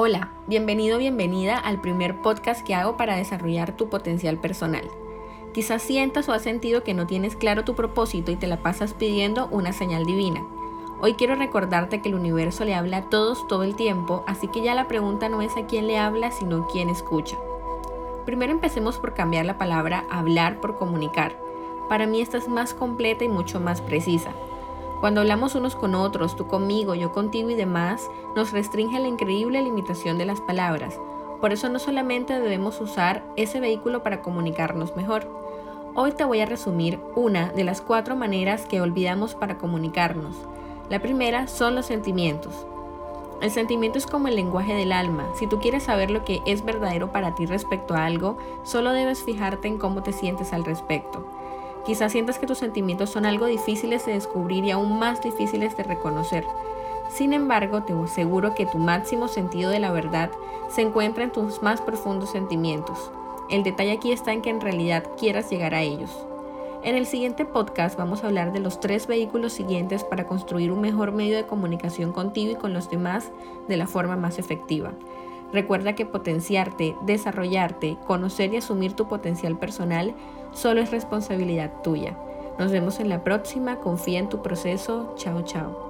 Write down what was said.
Hola, bienvenido, bienvenida al primer podcast que hago para desarrollar tu potencial personal. Quizás sientas o has sentido que no tienes claro tu propósito y te la pasas pidiendo una señal divina. Hoy quiero recordarte que el universo le habla a todos todo el tiempo, así que ya la pregunta no es a quién le habla, sino quién escucha. Primero empecemos por cambiar la palabra hablar por comunicar. Para mí esta es más completa y mucho más precisa. Cuando hablamos unos con otros, tú conmigo, yo contigo y demás, nos restringe la increíble limitación de las palabras. Por eso no solamente debemos usar ese vehículo para comunicarnos mejor. Hoy te voy a resumir una de las cuatro maneras que olvidamos para comunicarnos. La primera son los sentimientos. El sentimiento es como el lenguaje del alma. Si tú quieres saber lo que es verdadero para ti respecto a algo, solo debes fijarte en cómo te sientes al respecto. Quizás sientas que tus sentimientos son algo difíciles de descubrir y aún más difíciles de reconocer. Sin embargo, te aseguro que tu máximo sentido de la verdad se encuentra en tus más profundos sentimientos. El detalle aquí está en que en realidad quieras llegar a ellos. En el siguiente podcast vamos a hablar de los tres vehículos siguientes para construir un mejor medio de comunicación contigo y con los demás de la forma más efectiva. Recuerda que potenciarte, desarrollarte, conocer y asumir tu potencial personal solo es responsabilidad tuya. Nos vemos en la próxima, confía en tu proceso, chao chao.